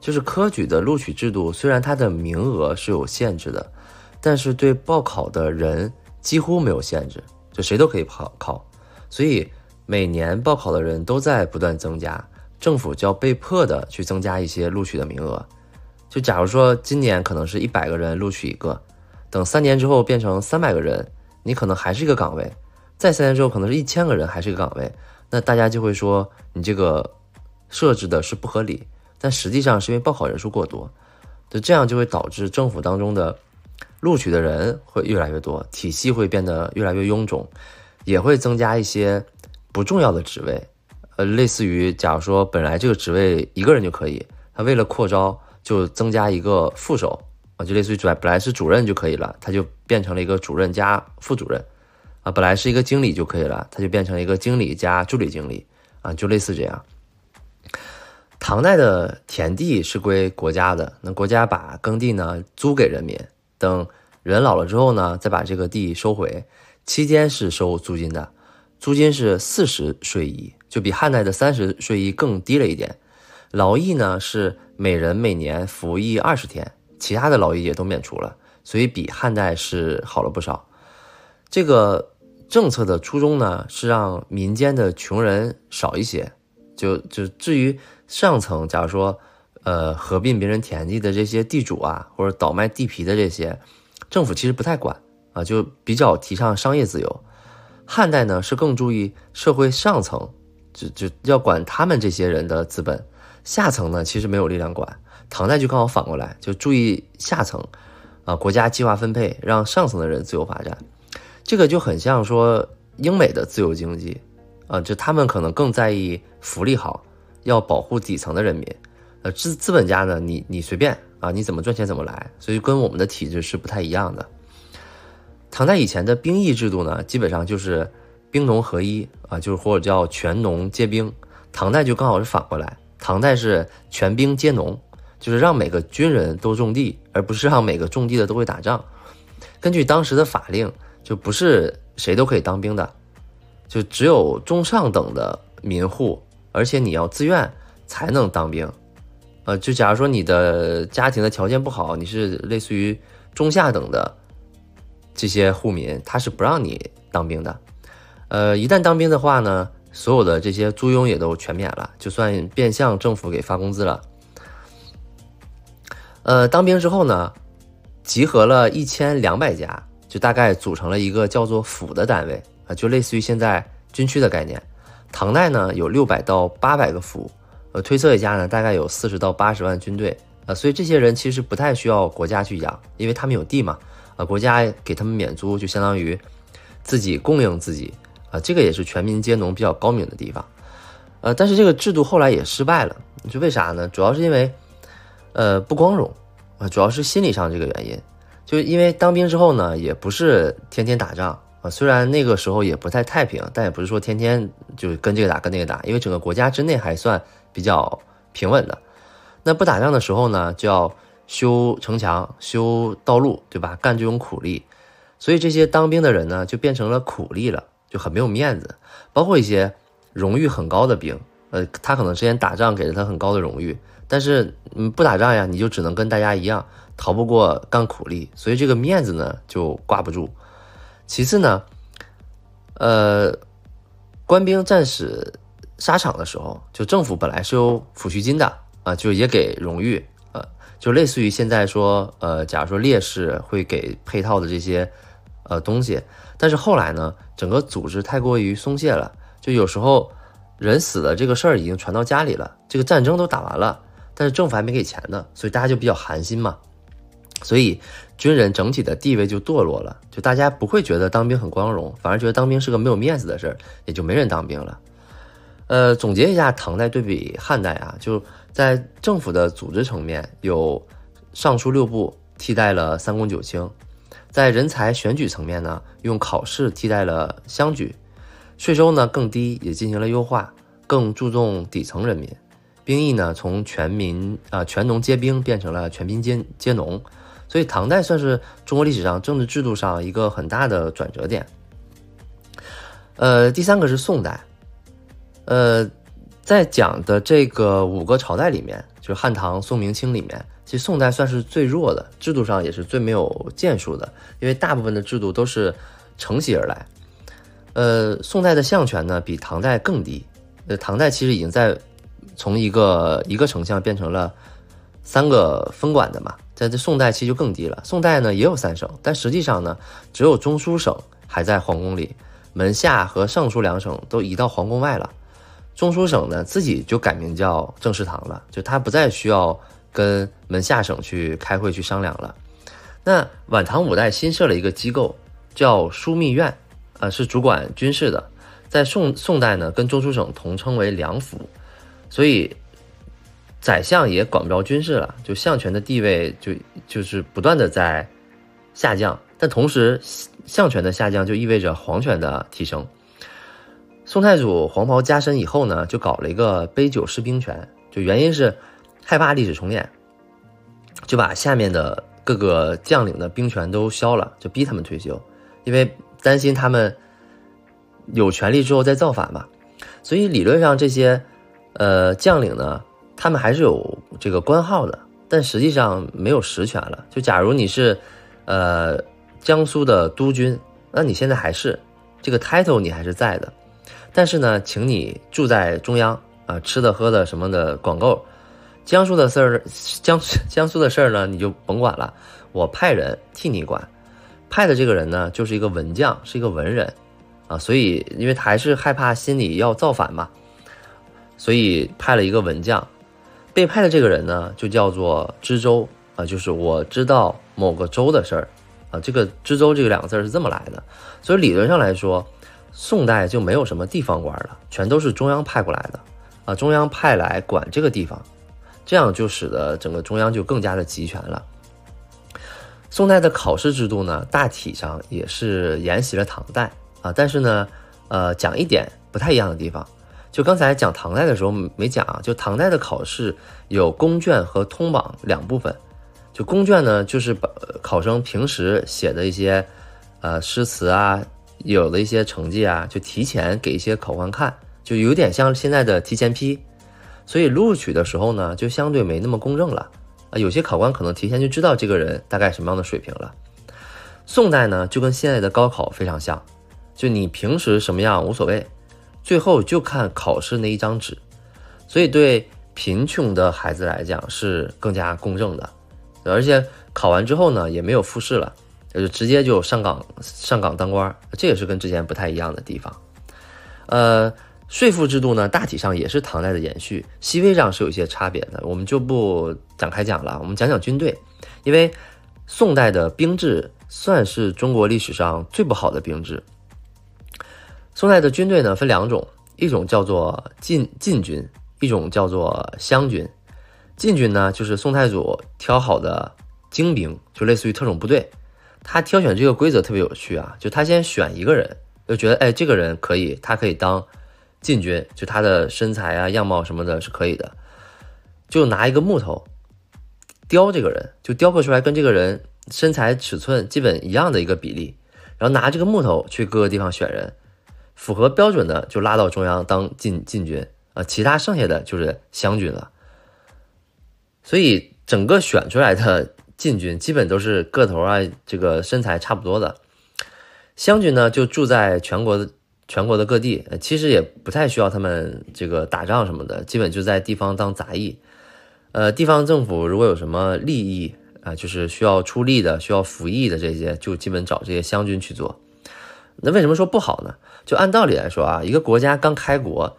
就是科举的录取制度，虽然它的名额是有限制的，但是对报考的人几乎没有限制，就谁都可以考考。所以每年报考的人都在不断增加，政府就要被迫的去增加一些录取的名额。就假如说今年可能是一百个人录取一个，等三年之后变成三百个人，你可能还是一个岗位；再三年之后可能是一千个人，还是一个岗位。那大家就会说你这个设置的是不合理，但实际上是因为报考人数过多，就这样就会导致政府当中的录取的人会越来越多，体系会变得越来越臃肿，也会增加一些不重要的职位，呃，类似于假如说本来这个职位一个人就可以，他为了扩招就增加一个副手啊，就类似于主本来是主任就可以了，他就变成了一个主任加副主任。啊，本来是一个经理就可以了，他就变成了一个经理加助理经理，啊，就类似这样。唐代的田地是归国家的，那国家把耕地呢租给人民，等人老了之后呢，再把这个地收回，期间是收租金的，租金是四十税一，就比汉代的三十税一更低了一点。劳役呢是每人每年服役二十天，其他的劳役也都免除了，所以比汉代是好了不少。这个。政策的初衷呢，是让民间的穷人少一些，就就至于上层，假如说，呃，合并别人田地的这些地主啊，或者倒卖地皮的这些，政府其实不太管啊，就比较提倡商业自由。汉代呢是更注意社会上层，就就要管他们这些人的资本，下层呢其实没有力量管。唐代就刚好反过来，就注意下层，啊，国家计划分配，让上层的人自由发展。这个就很像说英美的自由经济，啊，就他们可能更在意福利好，要保护底层的人民，呃，资资本家呢，你你随便啊，你怎么赚钱怎么来，所以跟我们的体制是不太一样的。唐代以前的兵役制度呢，基本上就是兵农合一啊，就是或者叫全农皆兵。唐代就刚好是反过来，唐代是全兵皆农，就是让每个军人都种地，而不是让每个种地的都会打仗。根据当时的法令。就不是谁都可以当兵的，就只有中上等的民户，而且你要自愿才能当兵。呃，就假如说你的家庭的条件不好，你是类似于中下等的这些户民，他是不让你当兵的。呃，一旦当兵的话呢，所有的这些租庸也都全免了，就算变相政府给发工资了。呃，当兵之后呢，集合了一千两百家。就大概组成了一个叫做府的单位啊，就类似于现在军区的概念。唐代呢有六百到八百个府，呃，推测一下呢，大概有四十到八十万军队啊，所以这些人其实不太需要国家去养，因为他们有地嘛，啊，国家给他们免租，就相当于自己供应自己啊，这个也是全民皆农比较高明的地方。呃，但是这个制度后来也失败了，就为啥呢？主要是因为呃不光荣啊，主要是心理上这个原因。就因为当兵之后呢，也不是天天打仗啊，虽然那个时候也不太太平，但也不是说天天就跟这个打跟那个打，因为整个国家之内还算比较平稳的。那不打仗的时候呢，就要修城墙、修道路，对吧？干这种苦力，所以这些当兵的人呢，就变成了苦力了，就很没有面子。包括一些荣誉很高的兵，呃，他可能之前打仗给了他很高的荣誉，但是嗯不打仗呀，你就只能跟大家一样。逃不过干苦力，所以这个面子呢就挂不住。其次呢，呃，官兵战死沙场的时候，就政府本来是有抚恤金的啊，就也给荣誉，呃，就类似于现在说，呃，假如说烈士会给配套的这些呃东西，但是后来呢，整个组织太过于松懈了，就有时候人死了这个事儿已经传到家里了，这个战争都打完了，但是政府还没给钱呢，所以大家就比较寒心嘛。所以，军人整体的地位就堕落了，就大家不会觉得当兵很光荣，反而觉得当兵是个没有面子的事儿，也就没人当兵了。呃，总结一下唐代对比汉代啊，就在政府的组织层面，有尚书六部替代了三公九卿；在人才选举层面呢，用考试替代了乡举；税收呢更低，也进行了优化，更注重底层人民；兵役呢从全民啊全农皆兵变成了全民皆皆农。所以唐代算是中国历史上政治制度上一个很大的转折点。呃，第三个是宋代。呃，在讲的这个五个朝代里面，就是汉唐宋明清里面，其实宋代算是最弱的，制度上也是最没有建树的，因为大部分的制度都是承袭而来。呃，宋代的相权呢比唐代更低，呃，唐代其实已经在从一个一个丞相变成了三个分管的嘛，在这宋代其实就更低了。宋代呢也有三省，但实际上呢，只有中书省还在皇宫里，门下和尚书两省都移到皇宫外了。中书省呢，自己就改名叫政事堂了，就他不再需要跟门下省去开会去商量了。那晚唐五代新设了一个机构，叫枢密院，呃，是主管军事的。在宋宋代呢，跟中书省同称为两府，所以宰相也管不着军事了，就相权的地位就就是不断的在下降。但同时，相权的下降就意味着皇权的提升。宋太祖黄袍加身以后呢，就搞了一个杯酒释兵权，就原因是害怕历史重演，就把下面的各个将领的兵权都削了，就逼他们退休，因为担心他们有权利之后再造反嘛。所以理论上这些呃将领呢，他们还是有这个官号的，但实际上没有实权了。就假如你是呃江苏的督军，那你现在还是这个 title 你还是在的。但是呢，请你住在中央啊，吃的喝的什么的管够。江苏的事儿，江 江苏的事儿呢，你就甭管了，我派人替你管。派的这个人呢，就是一个文将，是一个文人啊，所以因为他还是害怕心里要造反嘛，所以派了一个文将。被派的这个人呢，就叫做知州啊，就是我知道某个州的事儿啊，这个知州这个两个字是这么来的。所以理论上来说。宋代就没有什么地方官了，全都是中央派过来的，啊，中央派来管这个地方，这样就使得整个中央就更加的集权了。宋代的考试制度呢，大体上也是沿袭了唐代啊，但是呢，呃，讲一点不太一样的地方，就刚才讲唐代的时候没讲啊，就唐代的考试有公卷和通榜两部分，就公卷呢，就是把考生平时写的一些呃诗词啊。有的一些成绩啊，就提前给一些考官看，就有点像现在的提前批，所以录取的时候呢，就相对没那么公正了啊。有些考官可能提前就知道这个人大概什么样的水平了。宋代呢，就跟现在的高考非常像，就你平时什么样无所谓，最后就看考试那一张纸，所以对贫穷的孩子来讲是更加公正的，而且考完之后呢，也没有复试了。就直接就上岗上岗当官，这也是跟之前不太一样的地方。呃，税赋制度呢，大体上也是唐代的延续，细微上是有一些差别的，我们就不展开讲了。我们讲讲军队，因为宋代的兵制算是中国历史上最不好的兵制。宋代的军队呢分两种，一种叫做禁禁军，一种叫做湘军。禁军呢就是宋太祖挑好的精兵，就类似于特种部队。他挑选这个规则特别有趣啊，就他先选一个人，就觉得哎这个人可以，他可以当禁军，就他的身材啊、样貌什么的是可以的，就拿一个木头雕这个人，就雕刻出来跟这个人身材尺寸基本一样的一个比例，然后拿这个木头去各个地方选人，符合标准的就拉到中央当禁禁军啊，其他剩下的就是湘军了，所以整个选出来的。禁军基本都是个头啊，这个身材差不多的。湘军呢，就住在全国的全国的各地，其实也不太需要他们这个打仗什么的，基本就在地方当杂役。呃，地方政府如果有什么利益啊，就是需要出力的、需要服役的这些，就基本找这些湘军去做。那为什么说不好呢？就按道理来说啊，一个国家刚开国，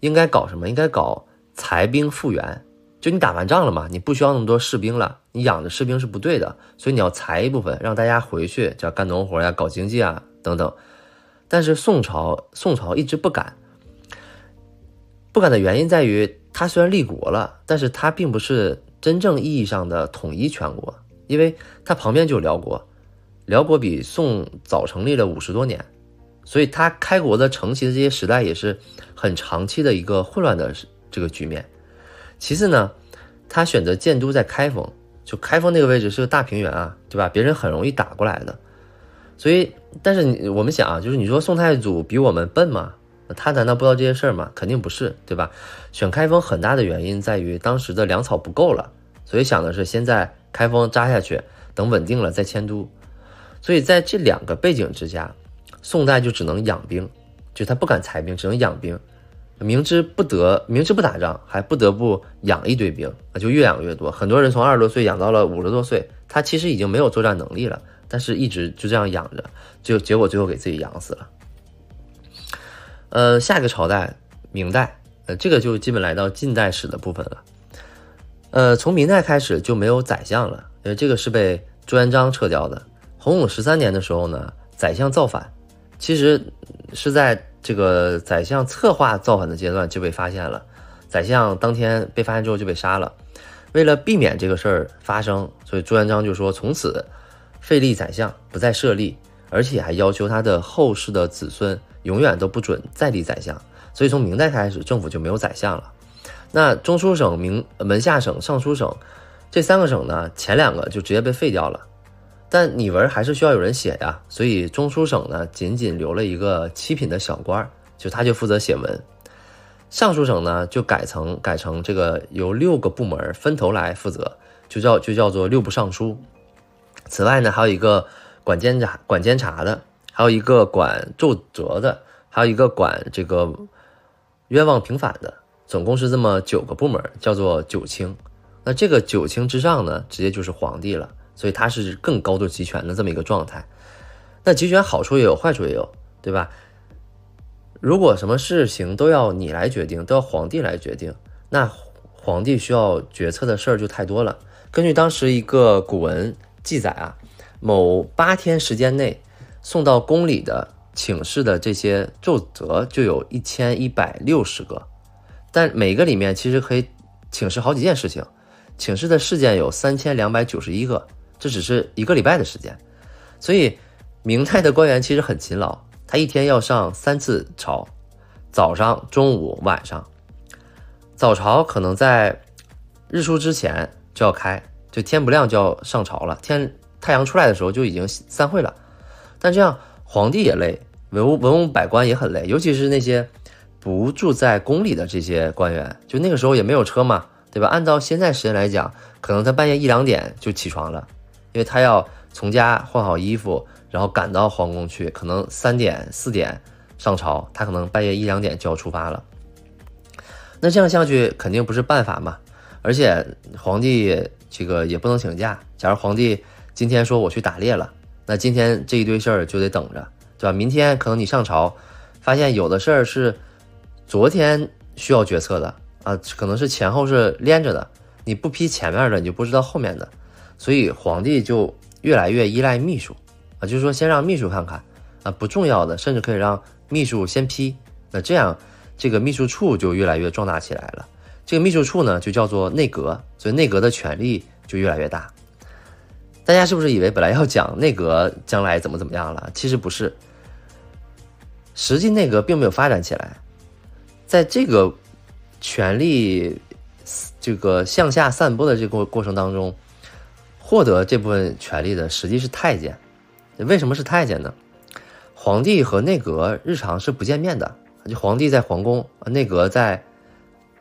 应该搞什么？应该搞裁兵复员。就你打完仗了嘛，你不需要那么多士兵了，你养的士兵是不对的，所以你要裁一部分，让大家回去，叫干农活呀、搞经济啊等等。但是宋朝，宋朝一直不敢，不敢的原因在于，他虽然立国了，但是他并不是真正意义上的统一全国，因为他旁边就有辽国，辽国比宋早成立了五十多年，所以他开国的承袭的这些时代也是很长期的一个混乱的这个局面。其次呢，他选择建都在开封，就开封那个位置是个大平原啊，对吧？别人很容易打过来的。所以，但是你我们想啊，就是你说宋太祖比我们笨吗？他难道不知道这些事儿吗？肯定不是，对吧？选开封很大的原因在于当时的粮草不够了，所以想的是先在开封扎下去，等稳定了再迁都。所以在这两个背景之下，宋代就只能养兵，就他不敢裁兵，只能养兵。明知不得，明知不打仗，还不得不养一堆兵，啊，就越养越多。很多人从二十多岁养到了五十多岁，他其实已经没有作战能力了，但是一直就这样养着，就结果最后给自己养死了。呃，下一个朝代，明代，呃，这个就基本来到近代史的部分了。呃，从明代开始就没有宰相了，因为这个是被朱元璋撤掉的。洪武十三年的时候呢，宰相造反，其实是在这个宰相策划造反的阶段就被发现了，宰相当天被发现之后就被杀了。为了避免这个事儿发生，所以朱元璋就说从此废立宰相，不再设立，而且还要求他的后世的子孙。永远都不准再立宰相，所以从明代开始，政府就没有宰相了。那中书省、明门下省、尚书省这三个省呢，前两个就直接被废掉了。但拟文还是需要有人写呀，所以中书省呢，仅仅留了一个七品的小官，就他就负责写文。尚书省呢，就改成改成这个由六个部门分头来负责，就叫就叫做六部尚书。此外呢，还有一个管监察管监察的。还有一个管奏折的，还有一个管这个冤枉平反的，总共是这么九个部门，叫做九卿。那这个九卿之上呢，直接就是皇帝了，所以它是更高度集权的这么一个状态。那集权好处也有，坏处也有，对吧？如果什么事情都要你来决定，都要皇帝来决定，那皇帝需要决策的事儿就太多了。根据当时一个古文记载啊，某八天时间内。送到宫里的请示的这些奏折就有一千一百六十个，但每个里面其实可以请示好几件事情，请示的事件有三千两百九十一个，这只是一个礼拜的时间。所以明代的官员其实很勤劳，他一天要上三次朝，早上、中午、晚上。早朝可能在日出之前就要开，就天不亮就要上朝了，天太阳出来的时候就已经散会了。但这样，皇帝也累，文武文武百官也很累，尤其是那些不住在宫里的这些官员，就那个时候也没有车嘛，对吧？按照现在时间来讲，可能他半夜一两点就起床了，因为他要从家换好衣服，然后赶到皇宫去，可能三点四点上朝，他可能半夜一两点就要出发了。那这样下去肯定不是办法嘛，而且皇帝这个也不能请假。假如皇帝今天说我去打猎了。那今天这一堆事儿就得等着，对吧？明天可能你上朝，发现有的事儿是昨天需要决策的啊，可能是前后是连着的，你不批前面的，你就不知道后面的，所以皇帝就越来越依赖秘书啊，就是说先让秘书看看啊，不重要的甚至可以让秘书先批，那这样这个秘书处就越来越壮大起来了。这个秘书处呢，就叫做内阁，所以内阁的权力就越来越大。大家是不是以为本来要讲内阁将来怎么怎么样了？其实不是，实际内阁并没有发展起来，在这个权力这个向下散播的这个过程当中，获得这部分权力的实际是太监。为什么是太监呢？皇帝和内阁日常是不见面的，就皇帝在皇宫，内阁在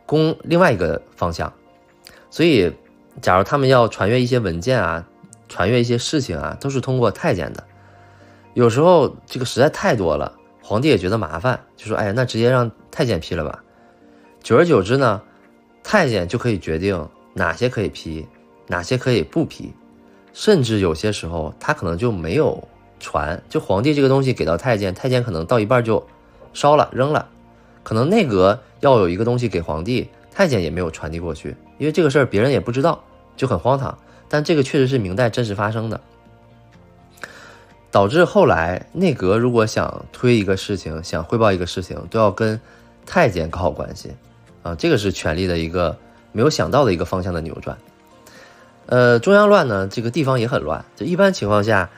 宫另外一个方向，所以假如他们要传阅一些文件啊。传阅一些事情啊，都是通过太监的。有时候这个实在太多了，皇帝也觉得麻烦，就说：“哎呀，那直接让太监批了吧。”久而久之呢，太监就可以决定哪些可以批，哪些可以不批，甚至有些时候他可能就没有传。就皇帝这个东西给到太监，太监可能到一半就烧了扔了。可能内阁要有一个东西给皇帝，太监也没有传递过去，因为这个事儿别人也不知道，就很荒唐。但这个确实是明代真实发生的，导致后来内阁如果想推一个事情、想汇报一个事情，都要跟太监搞好关系。啊，这个是权力的一个没有想到的一个方向的扭转。呃，中央乱呢，这个地方也很乱。就一般情况下，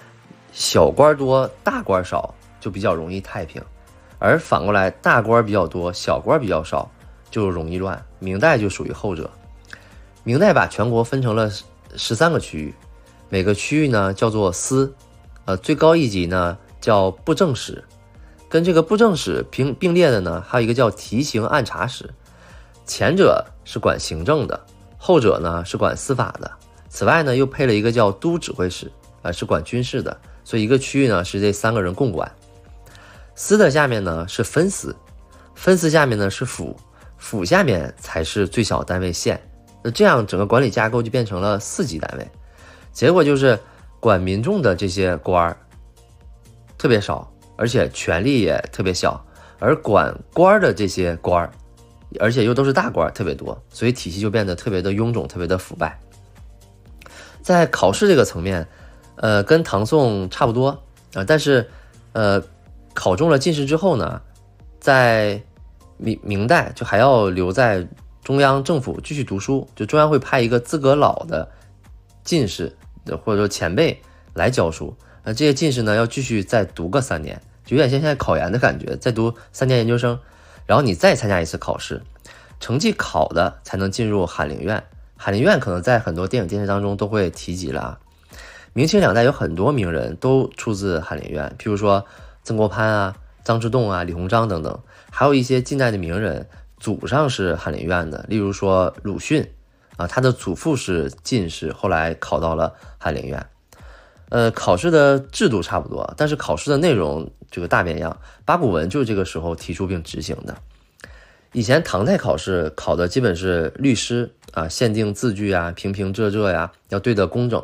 小官多，大官少，就比较容易太平；而反过来，大官比较多，小官比较少，就容易乱。明代就属于后者。明代把全国分成了十三个区域，每个区域呢叫做司，呃，最高一级呢叫布政使，跟这个布政使并并列的呢还有一个叫提刑按察使，前者是管行政的，后者呢是管司法的。此外呢又配了一个叫都指挥使，啊，是管军事的。所以一个区域呢是这三个人共管。司的下面呢是分司，分司下面呢是府，府下面才是最小单位县。那这样整个管理架构就变成了四级单位，结果就是管民众的这些官儿特别少，而且权力也特别小，而管官儿的这些官儿，而且又都是大官儿特别多，所以体系就变得特别的臃肿，特别的腐败。在考试这个层面，呃，跟唐宋差不多啊，但是呃，考中了进士之后呢，在明明代就还要留在。中央政府继续读书，就中央会派一个资格老的进士，或者说前辈来教书。那这些进士呢，要继续再读个三年，就有点像现在考研的感觉，再读三年研究生，然后你再参加一次考试，成绩考的才能进入翰林院。翰林院可能在很多电影电视当中都会提及了啊。明清两代有很多名人都出自翰林院，譬如说曾国藩啊、张之洞啊、李鸿章等等，还有一些近代的名人。祖上是翰林院的，例如说鲁迅，啊，他的祖父是进士，后来考到了翰林院。呃，考试的制度差不多，但是考试的内容这个大变样。八股文就是这个时候提出并执行的。以前唐代考试考的基本是律诗啊，限定字句啊，平平仄仄呀，要对得工整。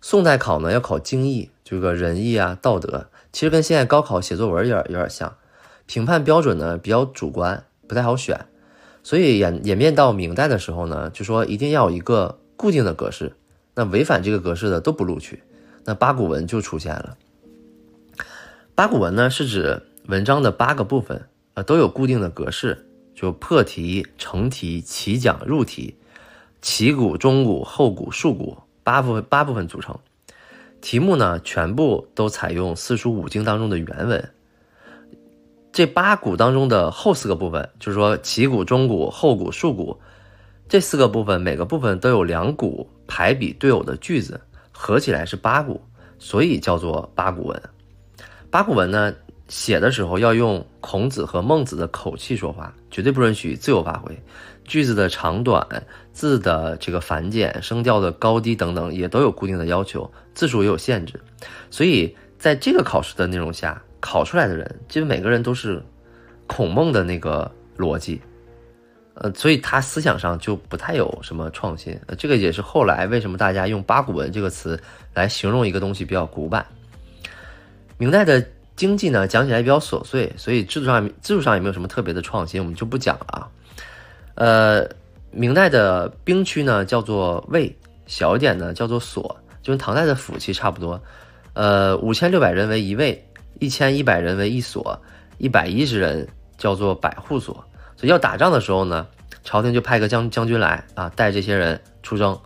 宋代考呢要考经义，这个仁义啊，道德，其实跟现在高考写作文有点有点像。评判标准呢比较主观。不太好选，所以演演变到明代的时候呢，就说一定要有一个固定的格式，那违反这个格式的都不录取，那八股文就出现了。八股文呢是指文章的八个部分啊都有固定的格式，就破题、成题、起讲、入题，起骨、中骨、后骨、束骨八部分八部分组成，题目呢全部都采用四书五经当中的原文。这八股当中的后四个部分，就是说起骨、中骨、后骨、束骨，这四个部分每个部分都有两股排比对偶的句子，合起来是八股，所以叫做八股文。八股文呢，写的时候要用孔子和孟子的口气说话，绝对不允许自由发挥。句子的长短、字的这个繁简、声调的高低等等，也都有固定的要求，字数也有限制。所以在这个考试的内容下。考出来的人，基本每个人都是孔孟的那个逻辑，呃，所以他思想上就不太有什么创新。呃，这个也是后来为什么大家用八股文这个词来形容一个东西比较古板。明代的经济呢，讲起来比较琐碎，所以制度上制度上也没有什么特别的创新，我们就不讲了啊。呃，明代的兵区呢叫做卫，小一点呢叫做所，就跟唐代的府其实差不多。呃，五千六百人为一卫。一千一百人为一所，一百一十人叫做百户所。所以要打仗的时候呢，朝廷就派个将将军来啊，带这些人出征。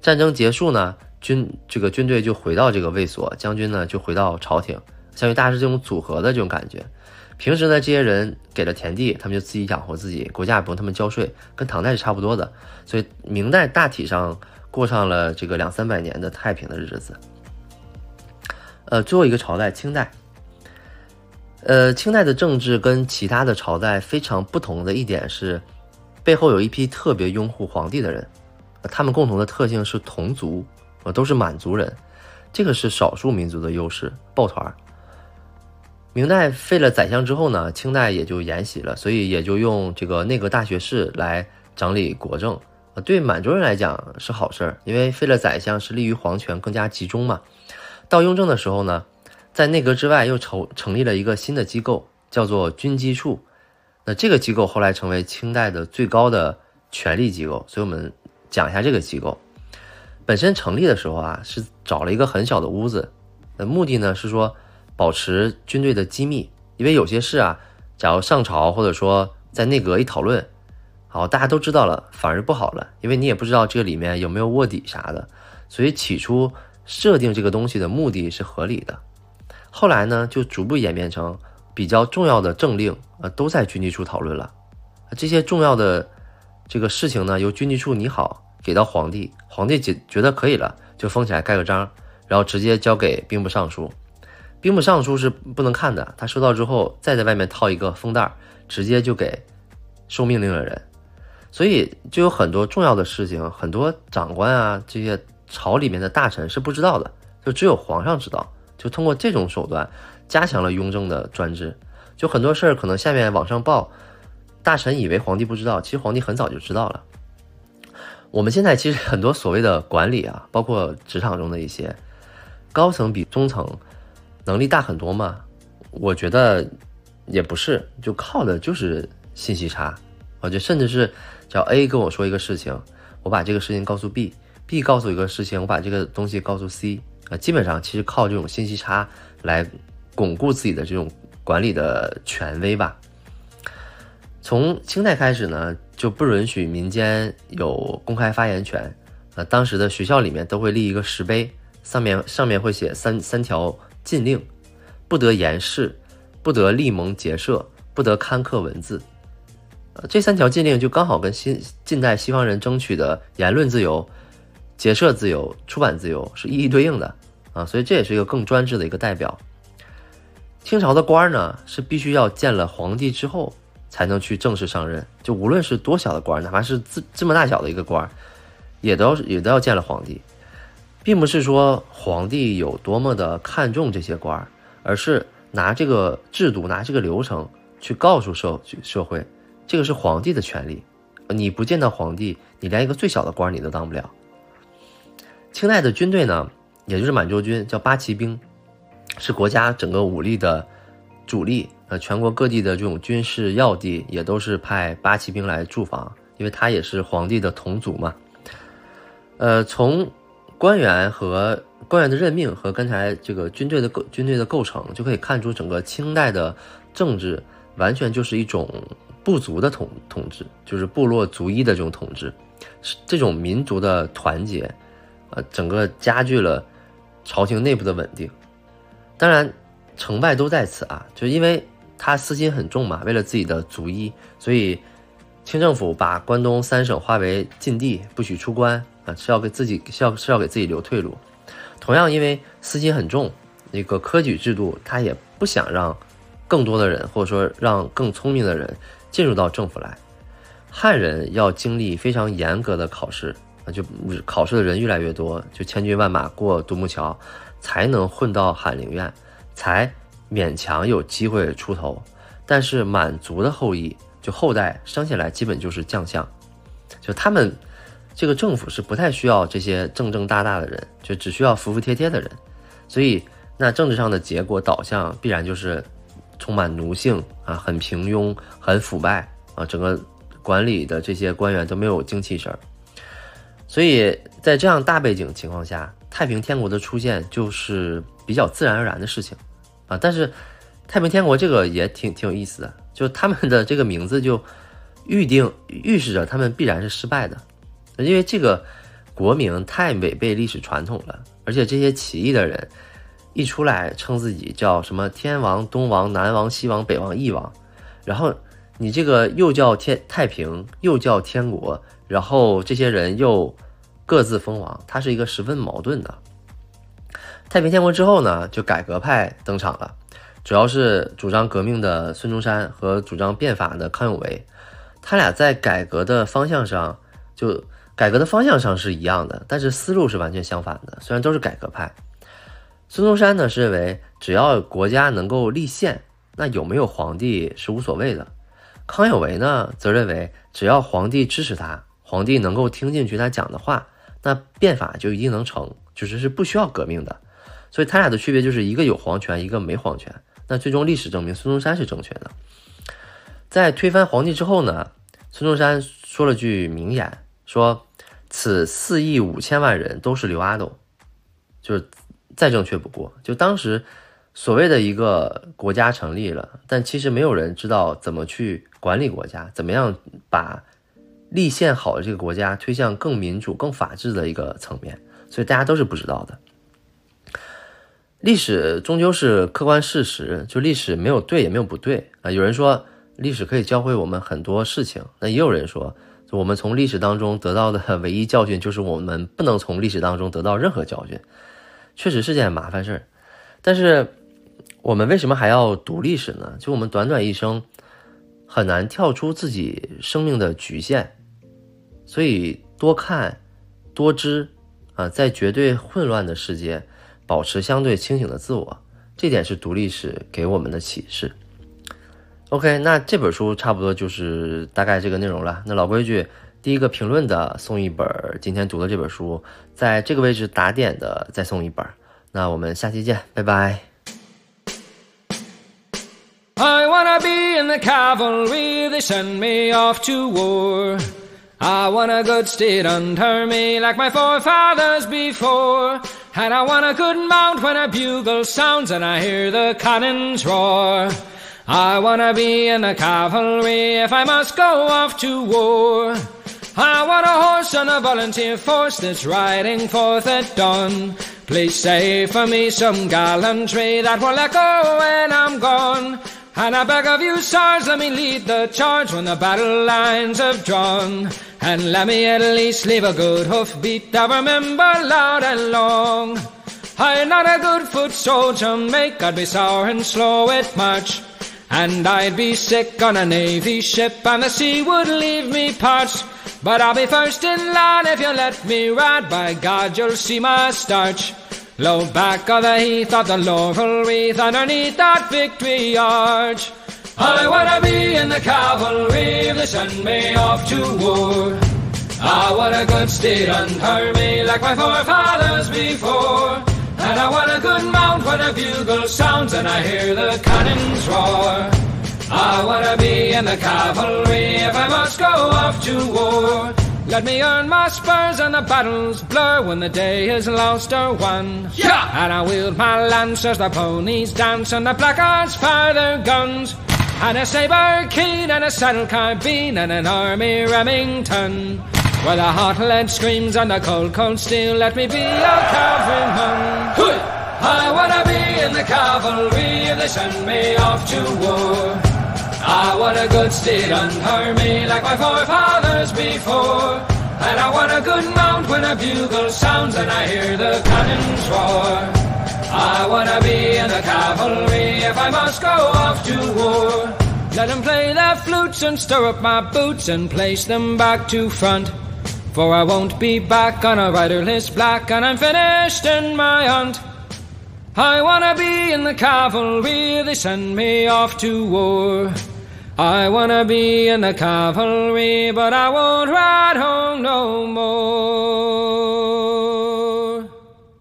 战争结束呢，军这个军队就回到这个卫所，将军呢就回到朝廷，相当于大是这种组合的这种感觉。平时呢，这些人给了田地，他们就自己养活自己，国家也不用他们交税，跟唐代是差不多的。所以明代大体上过上了这个两三百年的太平的日子。呃，最后一个朝代，清代。呃，清代的政治跟其他的朝代非常不同的一点是，背后有一批特别拥护皇帝的人，他们共同的特性是同族，呃，都是满族人，这个是少数民族的优势，抱团儿。明代废了宰相之后呢，清代也就沿袭了，所以也就用这个内阁大学士来整理国政，呃，对满洲人来讲是好事儿，因为废了宰相是利于皇权更加集中嘛。到雍正的时候呢。在内阁之外，又筹成立了一个新的机构，叫做军机处。那这个机构后来成为清代的最高的权力机构。所以我们讲一下这个机构。本身成立的时候啊，是找了一个很小的屋子，呃，目的呢是说保持军队的机密，因为有些事啊，假如上朝或者说在内阁一讨论，好，大家都知道了，反而不好了，因为你也不知道这个里面有没有卧底啥的，所以起初设定这个东西的目的是合理的。后来呢，就逐步演变成比较重要的政令，呃，都在军机处讨论了。这些重要的这个事情呢，由军机处拟好，给到皇帝，皇帝觉觉得可以了，就封起来盖个章，然后直接交给兵部尚书。兵部尚书是不能看的，他收到之后，再在外面套一个封袋，直接就给受命令的人。所以就有很多重要的事情，很多长官啊，这些朝里面的大臣是不知道的，就只有皇上知道。就通过这种手段，加强了雍正的专制。就很多事儿可能下面往上报，大臣以为皇帝不知道，其实皇帝很早就知道了。我们现在其实很多所谓的管理啊，包括职场中的一些高层比中层能力大很多嘛？我觉得也不是，就靠的就是信息差。我觉得甚至是叫 A 跟我说一个事情，我把这个事情告诉 B，B 告诉一个事情，我把这个东西告诉 C。啊，基本上其实靠这种信息差来巩固自己的这种管理的权威吧。从清代开始呢，就不允许民间有公开发言权。呃，当时的学校里面都会立一个石碑，上面上面会写三三条禁令：不得言事，不得立盟结社，不得刊刻文字。呃，这三条禁令就刚好跟新近代西方人争取的言论自由。结社自由、出版自由是一一对应的啊，所以这也是一个更专制的一个代表。清朝的官呢，是必须要见了皇帝之后才能去正式上任，就无论是多小的官，哪怕是这这么大小的一个官，也都要也都要见了皇帝，并不是说皇帝有多么的看重这些官儿，而是拿这个制度、拿这个流程去告诉社社会，这个是皇帝的权利，你不见到皇帝，你连一个最小的官你都当不了。清代的军队呢，也就是满洲军，叫八旗兵，是国家整个武力的主力。呃，全国各地的这种军事要地也都是派八旗兵来驻防，因为他也是皇帝的同族嘛。呃，从官员和官员的任命和刚才这个军队的构军队的构成，就可以看出整个清代的政治完全就是一种部族的统统治，就是部落族裔的这种统治，这种民族的团结。呃，整个加剧了朝廷内部的稳定，当然成败都在此啊，就因为他私心很重嘛，为了自己的族裔，所以清政府把关东三省划为禁地，不许出关啊，是要给自己是要是要给自己留退路。同样，因为私心很重，那个科举制度他也不想让更多的人，或者说让更聪明的人进入到政府来。汉人要经历非常严格的考试。啊就考试的人越来越多，就千军万马过独木桥，才能混到翰林院，才勉强有机会出头。但是满族的后裔，就后代生下来基本就是将相，就他们这个政府是不太需要这些正正大大的人，就只需要服服帖帖的人。所以那政治上的结果导向必然就是充满奴性啊，很平庸，很腐败啊，整个管理的这些官员都没有精气神儿。所以在这样大背景情况下，太平天国的出现就是比较自然而然的事情，啊，但是太平天国这个也挺挺有意思的，就他们的这个名字就预定预示着他们必然是失败的，因为这个国名太违背历史传统了，而且这些起义的人一出来称自己叫什么天王、东王、南王、西王、北王、翼王，然后你这个又叫天太平，又叫天国，然后这些人又。各自封王，它是一个十分矛盾的。太平天国之后呢，就改革派登场了，主要是主张革命的孙中山和主张变法的康有为，他俩在改革的方向上，就改革的方向上是一样的，但是思路是完全相反的。虽然都是改革派，孙中山呢是认为只要国家能够立宪，那有没有皇帝是无所谓的。康有为呢则认为只要皇帝支持他，皇帝能够听进去他讲的话。那变法就一定能成，就是是不需要革命的，所以他俩的区别就是一个有皇权，一个没皇权。那最终历史证明孙中山是正确的。在推翻皇帝之后呢，孙中山说了句名言，说：“此四亿五千万人都是刘阿斗，就是再正确不过。”就当时所谓的一个国家成立了，但其实没有人知道怎么去管理国家，怎么样把立宪好的这个国家推向更民主、更法治的一个层面，所以大家都是不知道的。历史终究是客观事实，就历史没有对也没有不对啊。有人说历史可以教会我们很多事情，那也有人说，我们从历史当中得到的 唯一教训就是我们不能从历史当中得到任何教训，确实是件麻烦事儿。但是我们为什么还要读历史呢？就我们短短一生很难跳出自己生命的局限。所以多看，多知，啊，在绝对混乱的世界，保持相对清醒的自我，这点是读历史给我们的启示。OK，那这本书差不多就是大概这个内容了。那老规矩，第一个评论的送一本今天读的这本书，在这个位置打点的再送一本。那我们下期见，拜拜。I wanna be in the cavalry, they send me off to war. I want a good steed under me like my forefathers before. And I want a good mount when a bugle sounds and I hear the cannons roar. I wanna be in the cavalry if I must go off to war. I want a horse and a volunteer force that's riding forth at dawn. Please say for me some gallantry that will echo when I'm gone. And I beg of you, sirs, let me lead the charge when the battle lines have drawn. And let me at least leave a good hoofbeat that remember loud and long. I'm not a good foot soldier, make I'd be sour and slow at march. And I'd be sick on a navy ship, and the sea would leave me parched. But I'll be first in line if you let me ride. By God, you'll see my starch. Low back of the heath of the laurel wreath underneath that victory arch. I wanna be in the cavalry if they send me off to war. I want a good steed under me like my forefathers before. And I want a good mount when a bugle sounds and I hear the cannons roar. I wanna be in the cavalry if I must go off to war. Let me earn my spurs and the battles blur when the day is lost or won. Yeah! And I wield my lance as the ponies dance and the blackguards fire their guns. And a saber keen and a saddle carbine and an army Remington. Where the hot lead screams and the cold, cold steel, let me be a cavalryman. I wanna be in the cavalry if they send me off to war. I want a good steed under me like my forefathers before. And I want a good mount when a bugle sounds and I hear the cannons roar. I wanna be in the cavalry if I must go off to war. Let them play their flutes and stir up my boots and place them back to front. For I won't be back on a riderless black and I'm finished in my hunt. I wanna be in the cavalry, they send me off to war. I wanna be in the cavalry, but I won't ride home no more.